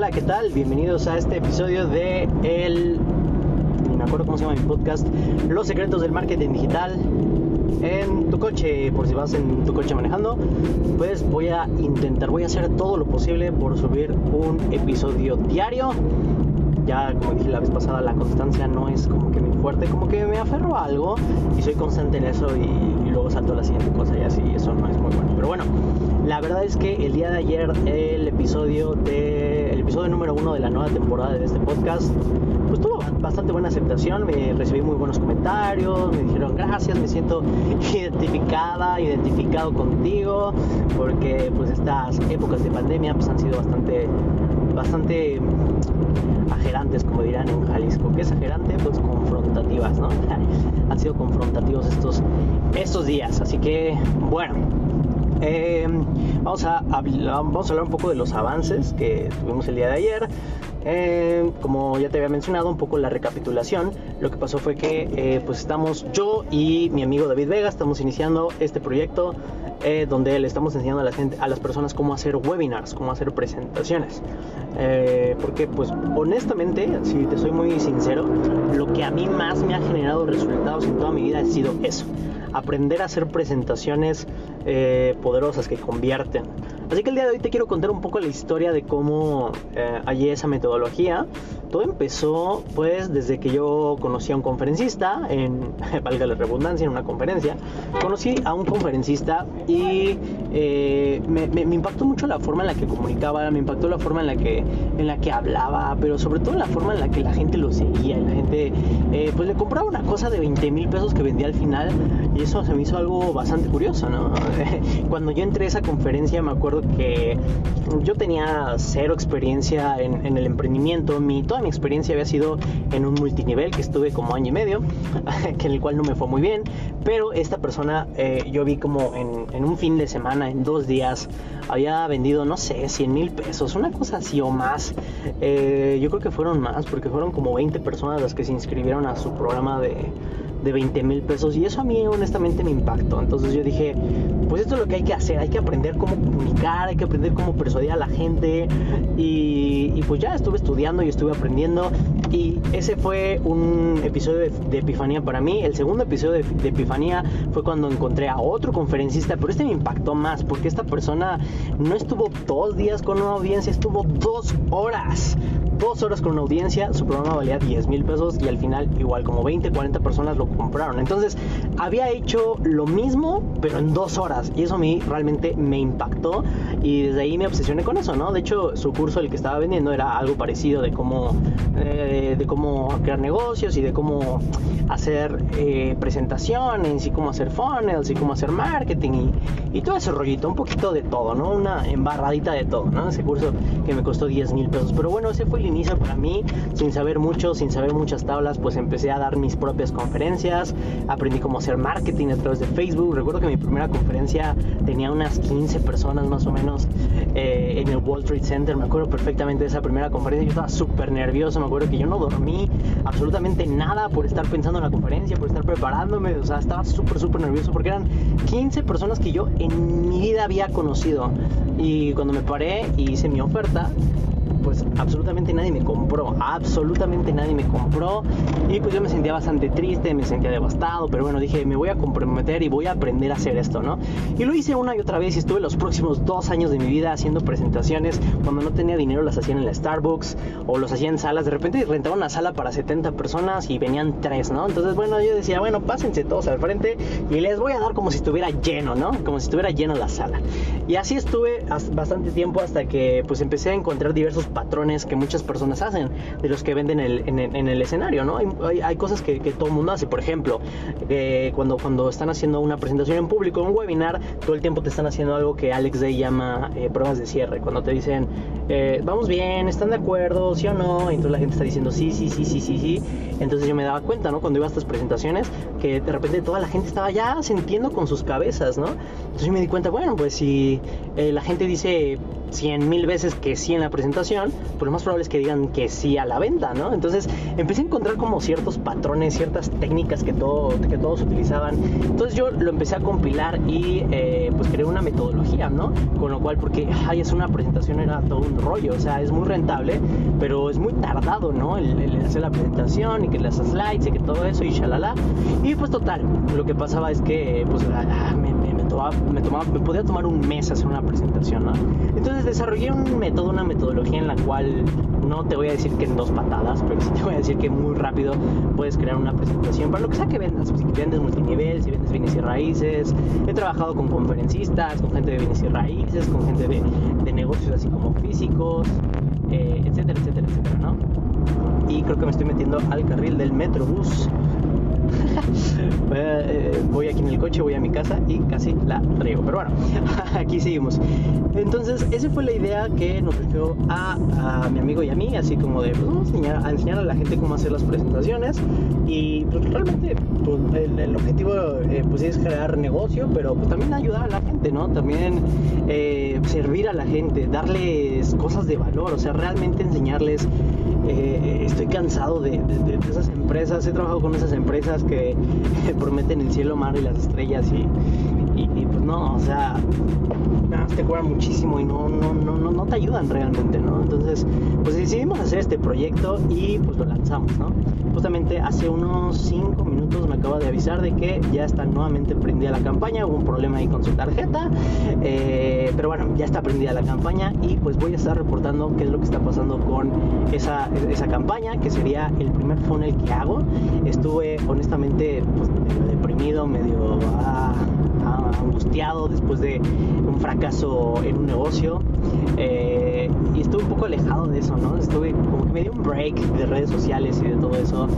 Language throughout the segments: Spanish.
Hola, ¿qué tal? Bienvenidos a este episodio de el... Ni me acuerdo cómo se llama mi podcast. Los secretos del marketing digital en tu coche, por si vas en tu coche manejando, pues voy a intentar, voy a hacer todo lo posible por subir un episodio diario. Ya como dije la vez pasada, la constancia no es como que muy fuerte, como que me aferro a algo y soy constante en eso y, y luego salto a la siguiente cosa y así, eso no es muy bueno. Pero bueno, la verdad es que el día de ayer el episodio de episodio número uno de la nueva temporada de este podcast pues tuvo bastante buena aceptación, me recibí muy buenos comentarios, me dijeron gracias, me siento identificada, identificado contigo, porque pues estas épocas de pandemia pues han sido bastante, bastante agerantes, como dirán en Jalisco. ¿Qué es agerante? Pues confrontativas, ¿no? han sido confrontativos estos, estos días, así que bueno. Eh, vamos, a, hablar un poco de los avances que tuvimos el día de ayer. Eh, como ya te había mencionado, un poco la recapitulación. Lo que pasó fue que eh, pues estamos yo y mi amigo David Vega estamos iniciando este proyecto donde le estamos enseñando a la gente, a las personas cómo hacer webinars, cómo hacer presentaciones. Porque pues honestamente, si te soy muy sincero, lo que a mí más me ha generado resultados en toda mi vida ha sido eso. Aprender a hacer presentaciones eh, poderosas que convierten. Así que el día de hoy te quiero contar un poco la historia de cómo eh, hallé esa metodología. Todo empezó pues desde que yo conocí a un conferencista, en, valga la redundancia, en una conferencia. Conocí a un conferencista y eh, me, me, me, impactó mucho la forma en la que comunicaba, me impactó la forma en la que, en la que hablaba, pero sobre todo la forma en la que la gente lo seguía. La gente eh, pues le compraba una cosa de 20 mil pesos que vendía al final y eso se me hizo algo bastante curioso, ¿no? Cuando yo entré a esa conferencia me acuerdo que yo tenía cero experiencia en, en, el emprendimiento. Mi, toda mi experiencia había sido en un multinivel que estuve como año y medio, que en el cual no me fue muy bien. Pero esta persona eh, yo vi como en, en, un fin de semana, en dos días, había vendido, no sé, 100 mil pesos, una cosa así o más. Eh, yo creo que fueron más, porque fueron como 20 personas las que se inscribieron a su programa de, de 20 mil pesos y eso a mí honestamente me impactó. Entonces yo dije, pues esto es lo que hay que hacer, hay que aprender cómo comunicar, hay que aprender cómo persuadir a la gente y, y pues ya estuve estudiando y estuve aprendiendo y ese fue un episodio de, de Epifanía para mí. El segundo episodio de, de, Epifanía fue cuando encontré a otro conferencista, pero este me impactó más porque esta persona no estuvo dos días con una audiencia, estuvo dos horas dos horas con una audiencia, su programa valía 10 mil pesos y al final igual como 20, 40 personas lo compraron. Entonces había hecho lo mismo pero en dos horas y eso a mí realmente me impactó y desde ahí me obsesioné con eso, ¿no? De hecho su curso el que estaba vendiendo era algo parecido de cómo, eh, de cómo crear negocios y de cómo hacer eh, presentaciones y cómo hacer funnels y cómo hacer marketing y, y todo ese rollito, un poquito de todo, ¿no? Una embarradita de todo, ¿no? Ese curso que me costó 10 mil pesos. Pero bueno, ese fue el inicio para mí, sin saber mucho, sin saber muchas tablas, pues empecé a dar mis propias conferencias, aprendí cómo hacer marketing a través de Facebook. Recuerdo que mi primera conferencia tenía unas 15 personas más o menos eh, en el Wall Street Center, me acuerdo perfectamente de esa primera conferencia, yo estaba súper nervioso, me acuerdo que yo no dormí absolutamente nada por estar pensando en la conferencia, por estar preparándome, o sea, estaba súper, súper nervioso porque eran 15 personas que yo en mi vida había conocido. Y cuando me paré y hice mi oferta, pues absolutamente nadie me compró, absolutamente nadie me compró y pues yo me sentía bastante triste, me sentía devastado, pero bueno, dije, me voy a comprometer y voy a aprender a hacer esto, ¿no? Y lo hice una y otra vez y estuve los próximos dos años de mi vida haciendo presentaciones, cuando no tenía dinero las hacían en la Starbucks o los hacía en salas, de repente rentaba una sala para 70 personas y venían tres, ¿no? Entonces, bueno, yo decía, bueno, pásense todos al frente y les voy a dar como si estuviera lleno, ¿no? Como si estuviera lleno la sala. Y así estuve bastante tiempo hasta que pues empecé a encontrar diversos patrones que muchas personas hacen de los que venden el, en, el, en, el escenario, ¿no? Hay, hay, cosas que, que, todo el mundo hace, por ejemplo, eh, cuando, cuando están haciendo una presentación en público, un webinar, todo el tiempo te están haciendo algo que Alex Day llama eh, pruebas de cierre, cuando te dicen, eh, vamos bien, ¿están de acuerdo? ¿Sí o no? Y entonces la gente está diciendo sí, sí, sí, sí, sí, sí. Entonces yo me daba cuenta, ¿no? Cuando iba a estas presentaciones, que de repente toda la gente estaba ya sintiendo con sus cabezas, ¿no? Entonces yo me di cuenta, bueno, pues si la gente dice 100 mil veces que sí en la presentación, pues lo más probable es que digan que sí a la venta, ¿no? Entonces empecé a encontrar como ciertos patrones, ciertas técnicas que, todo, que todos utilizaban. Entonces yo lo empecé a compilar y eh, pues creé una metodología, ¿no? Con lo cual, porque ay, es una presentación, era todo un rollo, o sea, es muy rentable, pero es muy tardado, ¿no? El, hacer la presentación y que las slides y que todo eso y shalala. Y pues total, lo que pasaba es que pues ah, me, me, tomaba, me podía tomar un mes hacer una presentación, ¿no? Entonces desarrollé un método, una metodología en la cual no te voy a decir que en dos patadas, pero sí te voy a decir que muy rápido puedes crear una presentación para lo que sea que vendas. Si vendes multinivel, si vendes bienes y raíces. He trabajado con conferencistas, con gente de bienes y raíces, con gente de, de negocios así como físicos, eh, etcétera, etcétera, etcétera, ¿no? Y creo que me estoy metiendo al carril del Metrobús voy aquí en el coche, voy a mi casa y casi la riego. Pero bueno, aquí seguimos. Entonces, esa fue la idea que nos surgió a, mi amigo y a mí, así como de, pues vamos a enseñar, a enseñar a la gente cómo hacer las presentaciones. Y pues realmente pues, el, objetivo eh, pues es crear negocio, pero pues también ayudar a la ¿no? También eh, servir a la gente, darles cosas de valor, o sea, realmente enseñarles eh, estoy cansado de, esas empresas, he trabajado con esas empresas que prometen el cielo, mar y las estrellas y, pues no, o sea, te cobran muchísimo y no, no, no, no, no te ayudan realmente, ¿no? Entonces, pues decidimos hacer este proyecto y pues lo lanzamos, ¿no? Justamente hace unos 5 minutos me acaba de avisar de que ya está nuevamente prendida la campaña, hubo un problema ahí con su tarjeta, eh, pero bueno, ya está prendida la campaña y pues voy a estar reportando qué es lo que está pasando con esa, esa campaña, que sería el primer funnel que hago. Estuve honestamente pues, medio deprimido, medio... Ah, angustiado después de un fracaso en un negocio. Eh, y estuve un poco alejado de eso, ¿no? Estuve como que me dio un break de redes sociales y de todo eso.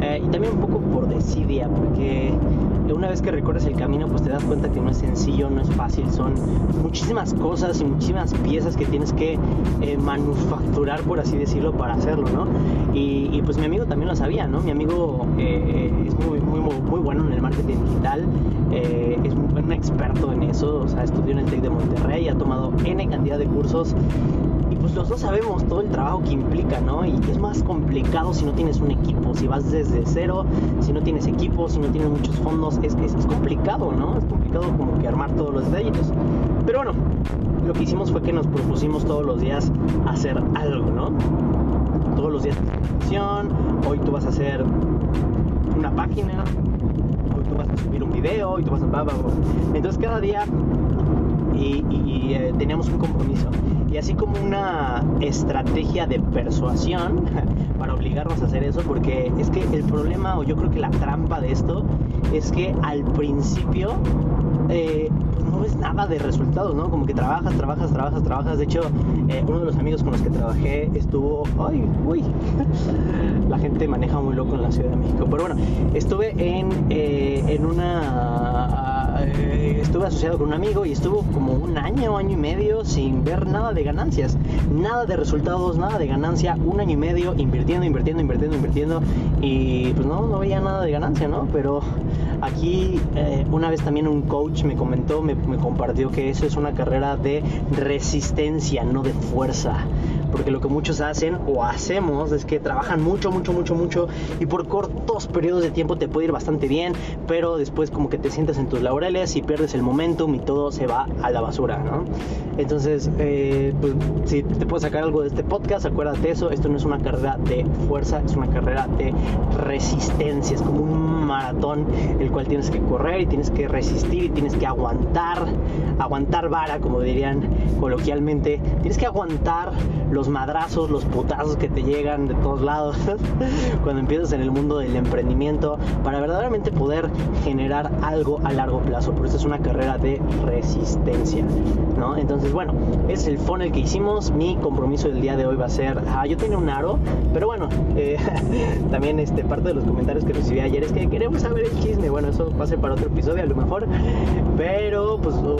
Eh, y también un poco por desidia, porque una vez que recorres el camino, pues te das cuenta que no es sencillo, no es fácil, son muchísimas cosas y muchísimas piezas que tienes que eh, manufacturar, por así decirlo, para hacerlo, ¿no? Y, pues mi amigo también lo sabía, ¿no? Mi amigo es muy, muy, muy, bueno en el marketing digital, es un experto en eso, o sea, estudió en el TEC de Monterrey, ha tomado N cantidad de cursos y pues los dos sabemos todo el trabajo que implica, ¿no? Y es más complicado si no tienes un equipo, si vas desde cero, si no tienes equipo, si no tienes muchos fondos, es, es, es complicado, ¿no? Es complicado como que armar todos los detallitos. Pero bueno, lo que hicimos fue que nos propusimos todos los días hacer algo, ¿no? Todos los días hoy tú vas a hacer una página, vas a subir un video y tú vas a... Entonces cada día y, eh, teníamos un compromiso. Y así como una estrategia de persuasión para obligarnos a hacer eso, porque es que el problema, o yo creo que la trampa de esto, es que al principio eh, no ves nada de resultados, ¿no? Como que trabajas, trabajas, trabajas, trabajas. De hecho, eh, uno de los amigos con los que trabajé estuvo. ¡Ay, uy! La gente maneja muy loco en la Ciudad de México. Pero bueno, estuve en, eh, en una. Eh, estuve asociado con un amigo y estuvo como un año, año y medio sin ver nada de ganancias, nada de resultados, nada de ganancia, un año y medio invirtiendo, invirtiendo, invirtiendo, invirtiendo. Y pues no, no veía nada de ganancia, ¿no? Pero Aquí eh, una vez también un coach me comentó, me, me compartió que eso es una carrera de resistencia, no de fuerza porque lo que muchos hacen o hacemos es que trabajan mucho, mucho, mucho, mucho y por cortos periodos de tiempo te puede ir bastante bien, pero después como que te sientas en tus laureles y pierdes el momentum y todo se va a la basura, ¿no? Entonces, eh, pues si te puedo sacar algo de este podcast, acuérdate eso, esto no es una carrera de fuerza, es una carrera de resistencia, es como un maratón el cual tienes que correr y tienes que resistir y tienes que aguantar, aguantar vara, como dirían coloquialmente, tienes que aguantar los madrazos, los putazos que te llegan de todos lados cuando empiezas en el mundo del emprendimiento para verdaderamente poder generar algo a largo plazo. Por eso es una carrera de resistencia, ¿no? Entonces, bueno, es el funnel que hicimos. Mi compromiso del día de hoy va a ser, ah, yo tenía un aro, pero bueno, eh, también este, parte de los comentarios que recibí ayer es que queremos saber el chisme. Bueno, eso ser para otro episodio a lo mejor, pero pues uh,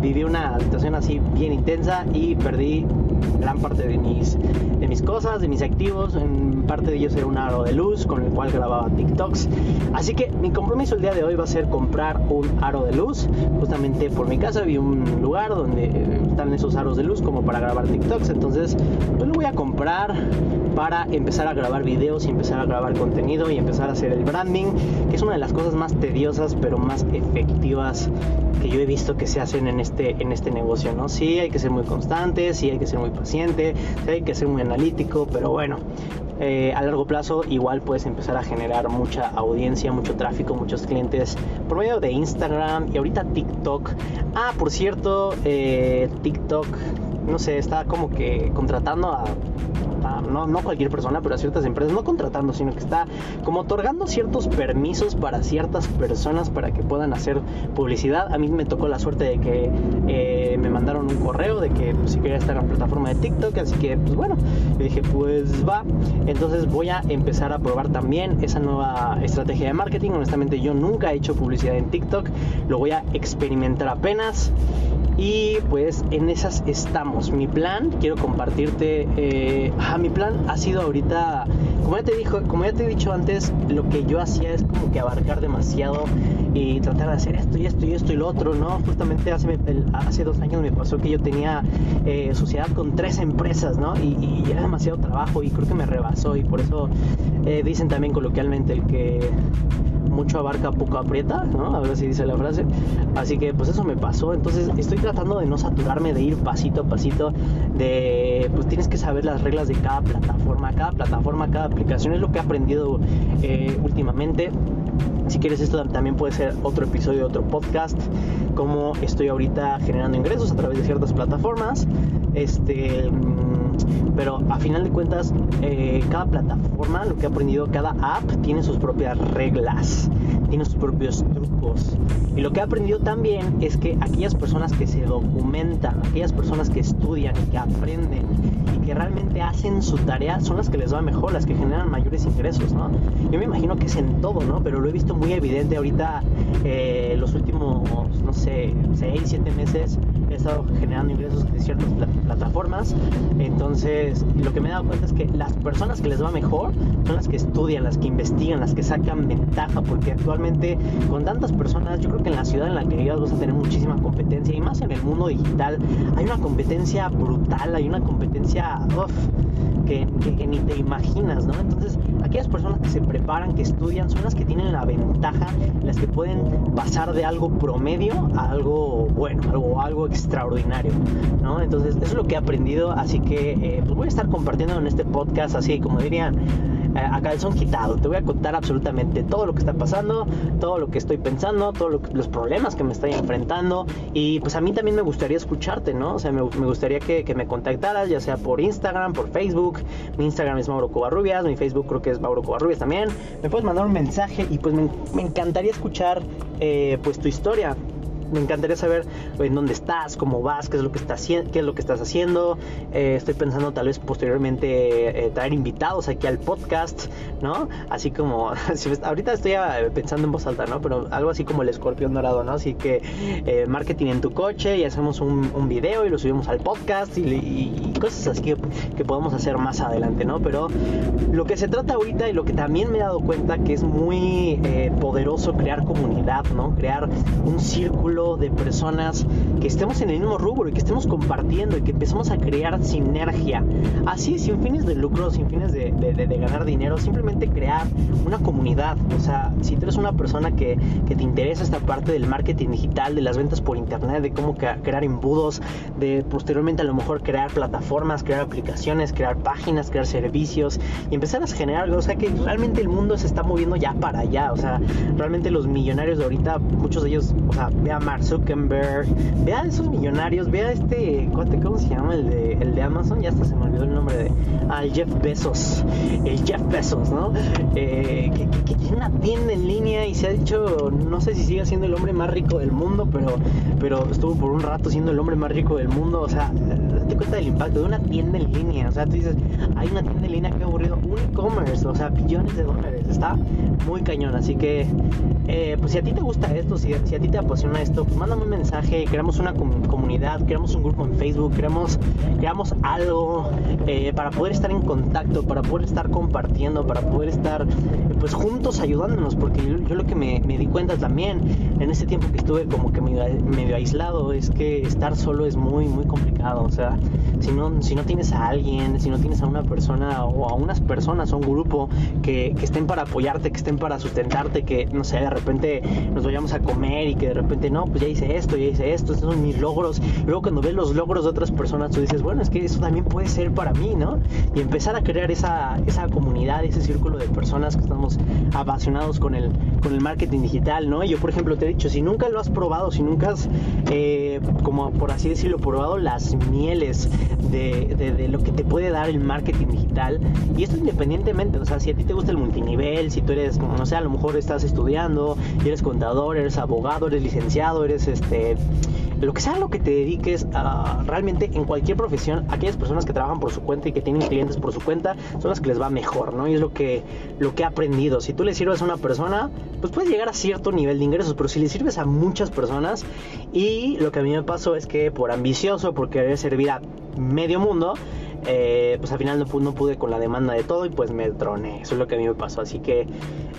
viví una situación así bien intensa y perdí gran parte de mis, de mis cosas, de mis activos. En parte de ellos era un aro de luz con el cual grababa TikToks. Así que mi compromiso el día de hoy va a ser comprar un aro de luz. Justamente por mi casa vi un lugar donde están esos aros de luz como para grabar TikToks. Entonces, pues lo voy a comprar para empezar a grabar videos y empezar a grabar contenido y empezar a hacer el branding, que es una de las cosas más tediosas pero más efectivas que yo he visto que se hacen en este, en este negocio, ¿no? Sí, hay que ser muy constante, sí hay que ser muy paciente, sí hay que ser muy analítico, pero bueno, eh, a largo plazo igual puedes empezar a generar mucha audiencia, mucho tráfico, muchos clientes por medio de Instagram y ahorita TikTok. Ah, por cierto, eh, TikTok, no sé, está como que contratando a no, no cualquier persona, pero a ciertas empresas, no contratando, sino que está como otorgando ciertos permisos para ciertas personas para que puedan hacer publicidad. A mí me tocó la suerte de que eh, me mandaron un correo de que pues, si quería estar en la plataforma de TikTok, así que pues bueno, dije pues va, entonces voy a empezar a probar también esa nueva estrategia de marketing. Honestamente yo nunca he hecho publicidad en TikTok, lo voy a experimentar apenas. Y pues en esas estamos. Mi plan, quiero compartirte. Eh, mi plan ha sido ahorita, como ya te dijo, como ya te he dicho antes, lo que yo hacía es como que abarcar demasiado y tratar de hacer esto y esto y esto y lo otro, ¿no? Justamente hace, hace dos años me pasó que yo tenía eh, sociedad con tres empresas, ¿no? Y, era demasiado trabajo y creo que me rebasó y por eso eh, dicen también coloquialmente el que mucho abarca, poco aprieta, ¿no? A ver si dice la frase. Así que pues eso me pasó. Entonces estoy tratando de no saturarme, de ir pasito a pasito, de pues tienes que saber las reglas de cada plataforma, cada plataforma, cada aplicación. Es lo que he aprendido eh, últimamente. Si quieres esto también puede ser otro episodio, otro podcast, como estoy ahorita generando ingresos a través de ciertas plataformas. Este pero a final de cuentas eh, cada plataforma, lo que he aprendido, cada app tiene sus propias reglas, tiene sus propios trucos. Y lo que he aprendido también es que aquellas personas que se documentan, aquellas personas que estudian y que aprenden y que realmente hacen su tarea son las que les va mejor, las que generan mayores ingresos, ¿no? Yo me imagino que es en todo, ¿no? Pero lo he visto muy evidente ahorita eh, los últimos, no sé, 6, 7 meses he estado generando ingresos de ciertas plataformas. Entonces, lo que me he dado cuenta es que las personas que les va mejor son las que estudian, las que investigan, las que sacan ventaja, porque actualmente con tantas personas, yo creo que en la ciudad en la que vivas vas a tener muchísima competencia y más en el mundo digital. Hay una competencia brutal, hay una competencia que, que, ni te imaginas, ¿no? Entonces, aquellas personas que se preparan, que estudian, son las que tienen la ventaja, las que pueden pasar de algo promedio a algo bueno, algo, algo extraordinario, ¿no? Entonces, eso es lo que he aprendido, así que eh, pues voy a estar compartiendo en este podcast, así como dirían, eh, a calzón quitado. Te voy a contar absolutamente todo lo que está pasando, todo lo que estoy pensando, todos los problemas que me estoy enfrentando. Y pues a mí también me gustaría escucharte, ¿no? O sea, me, gustaría que, me contactaras, ya sea por Instagram, por Facebook. Mi Instagram es Mauro Covarrubias, mi Facebook creo que es Mauro Covarrubias también. Me puedes mandar un mensaje y pues me, encantaría escuchar eh, pues tu historia me encantaría saber en dónde estás, cómo vas, qué es lo que estás, qué es lo que estás haciendo. Eh, estoy pensando tal vez posteriormente eh, traer invitados aquí al podcast, ¿no? Así como, ahorita estoy eh, pensando en voz alta, ¿no? Pero algo así como el escorpión dorado, ¿no? Así que marketing en tu coche y hacemos un, un, video y lo subimos al podcast y, cosas así que, que, podemos hacer más adelante, ¿no? Pero lo que se trata ahorita y lo que también me he dado cuenta que es muy poderoso crear comunidad, ¿no? Crear un círculo de personas que estemos en el mismo rubro y que estemos compartiendo y que empezamos a crear sinergia. Así, sin fines de lucro, sin fines de, ganar dinero, simplemente crear una comunidad. O sea, si tú eres una persona que, te interesa esta parte del marketing digital, de las ventas por internet, de cómo crear embudos, de posteriormente a lo mejor crear plataformas, crear aplicaciones, crear páginas, crear servicios y empezar a generar algo. O sea, que realmente el mundo se está moviendo ya para allá. O sea, realmente los millonarios de ahorita, muchos de ellos, o sea, vean Mark Zuckerberg, vea esos millonarios, vea este, ¿cómo se llama? El de, el de Amazon, ya hasta se me olvidó el nombre de, ah, Jeff Bezos, el Jeff Bezos, ¿no? Eh, que, tiene una tienda en línea y se ha dicho, no sé si sigue siendo el hombre más rico del mundo, pero, pero estuvo por un rato siendo el hombre más rico del mundo, o sea, te cuenta del impacto de una tienda en línea, o sea, tú dices, hay una tienda en línea ha aburrido un e-commerce, o sea, billones de dólares Está muy cañón, así que eh, pues si a ti te gusta esto, si, si, a ti te apasiona esto, pues mándame un mensaje, creamos una comunidad, creamos un grupo en Facebook, creamos, creamos algo eh, para poder estar en contacto, para poder estar compartiendo, para poder estar pues juntos ayudándonos, porque yo, lo que me, me, di cuenta también en ese tiempo que estuve como que medio, aislado es que estar solo es muy, muy complicado, o sea, si no, si no tienes a alguien, si no tienes a una persona o a unas personas o un grupo que, que estén para apoyarte, que estén para sustentarte, que no sé, de repente nos vayamos a comer y que de repente no, pues ya hice esto, ya hice esto, estos son mis logros. luego cuando ves los logros de otras personas, tú dices, bueno, es que eso también puede ser para mí, ¿no? Y empezar a crear esa, esa comunidad, ese círculo de personas que estamos apasionados con el, con el marketing digital, ¿no? Yo, por ejemplo, te he dicho, si nunca lo has probado, si nunca has, eh, como por así decirlo, probado las mieles de, de, lo que te puede dar el marketing digital, y esto independientemente, o sea, si a ti te gusta el multinivel, si tú eres, no sé, a lo mejor estás estudiando, eres contador, eres abogado, eres licenciado, eres este lo que sea lo que te dediques realmente en cualquier profesión, aquellas personas que trabajan por su cuenta y que tienen clientes por su cuenta son las que les va mejor, ¿no? Y es lo que, lo que he aprendido. Si tú le sirves a una persona, pues puedes llegar a cierto nivel de ingresos, pero si le sirves a muchas personas y lo que a mí me pasó es que por ambicioso, por querer servir a medio mundo, eh, pues al final no pude, con la demanda de todo y pues me troné. Eso es lo que a mí me pasó. Así que,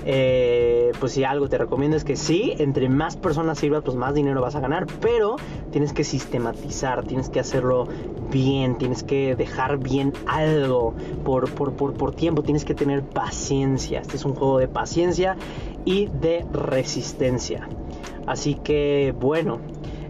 eh, pues si algo te recomiendo es que sí, entre más personas sirvas, pues más dinero vas a ganar, pero tienes que sistematizar, tienes que hacerlo bien, tienes que dejar bien algo por, por, por, por tiempo, tienes que tener paciencia. Este es un juego de paciencia y de resistencia. Así que, bueno,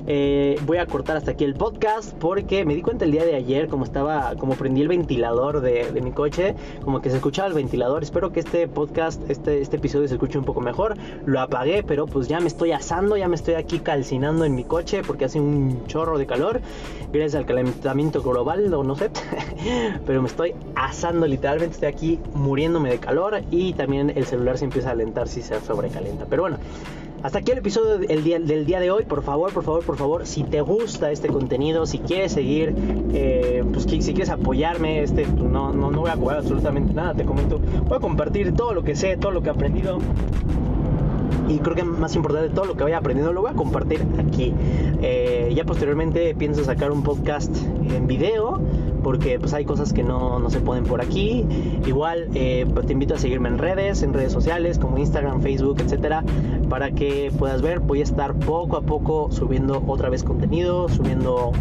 eh, voy a cortar hasta aquí el podcast porque me di cuenta el día de ayer, como estaba, como prendí el ventilador de, mi coche, como que se escuchaba el ventilador. Espero que este podcast, este, este episodio se escuche un poco mejor. Lo apagué, pero pues ya me estoy asando, ya me estoy aquí calcinando en mi coche porque hace un chorro de calor. Gracias al calentamiento global, o no sé. pero me estoy asando literalmente, estoy aquí muriéndome de calor y también el celular se empieza a alentar si se sobrecalienta. Pero bueno. Hasta aquí el episodio del día, de hoy. Por favor, por favor, por favor, si te gusta este contenido, si quieres seguir, eh, pues si quieres apoyarme, este, pues, no, no, no voy a cobrar absolutamente nada, te comento. Voy a compartir todo lo que sé, todo lo que he aprendido y creo que más importante todo lo que vaya aprendiendo lo voy a compartir aquí. Eh, ya posteriormente pienso sacar un podcast en video porque pues hay cosas que no, no se pueden por aquí. Igual eh, pues, te invito a seguirme en redes, en redes sociales como Instagram, Facebook, etcétera, para que puedas ver. Voy a estar poco a poco subiendo otra vez contenido, subiendo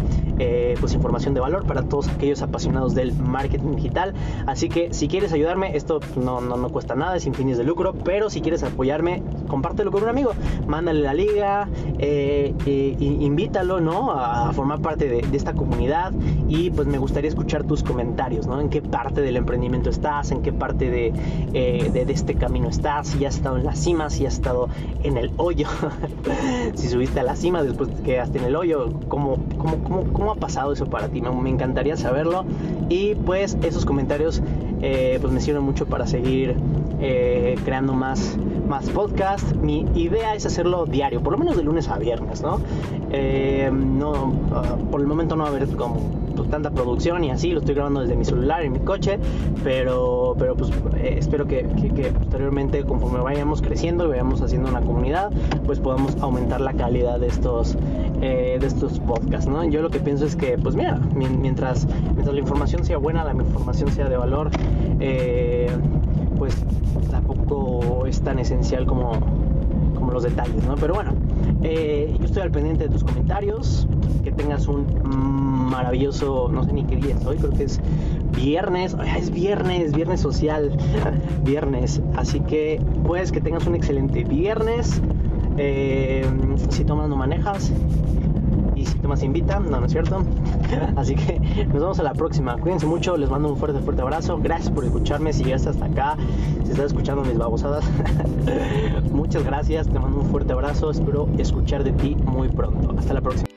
eh, pues información de valor para todos aquellos apasionados del marketing digital. Así que si quieres ayudarme, esto no, no, no cuesta nada, es sin fines de lucro, pero si quieres apoyarme, compártelo con un amigo, mándale la liga, eh, invítalo, ¿no? A formar parte de, de esta comunidad y pues me gustaría escuchar tus comentarios, ¿no? En qué parte del emprendimiento estás, en qué parte eh, de, de, este camino estás, si has estado en la cima, si has estado en el hoyo, si subiste a la cima después que quedaste en el hoyo, ¿cómo, cómo, cómo, cómo ha pasado eso para ti? Me, encantaría saberlo y pues esos comentarios eh, pues me sirven mucho para seguir eh, creando más, más podcast. Mi idea es hacerlo diario, por lo menos de lunes a viernes, ¿no? no ah, por el momento no va a haber como tanta producción y así, lo estoy grabando desde mi celular en mi coche, pero, pero pues eh, espero que, posteriormente conforme vayamos creciendo y vayamos haciendo una comunidad, pues podamos aumentar la calidad de estos, eh, de estos podcasts, ¿no? Yo lo que pienso es que, pues mira, mientras, mientras la información sea buena, la información sea de valor, eh, pues tampoco es tan esencial como, como los detalles, ¿no? Pero bueno, yo estoy al pendiente de tus comentarios, que tengas un maravilloso, no sé ni qué día es hoy, creo que es viernes, es viernes, viernes social, viernes, así que pues que tengas un excelente viernes, eh, si tomas no manejas y si tomas invita, no, no es cierto, así que nos vemos a la próxima, cuídense mucho, les mando un fuerte, fuerte abrazo, gracias por escucharme, si llegaste hasta acá, si estás escuchando mis babosadas, muchas gracias, te mando un fuerte abrazo, espero escuchar de ti muy pronto, hasta la próxima.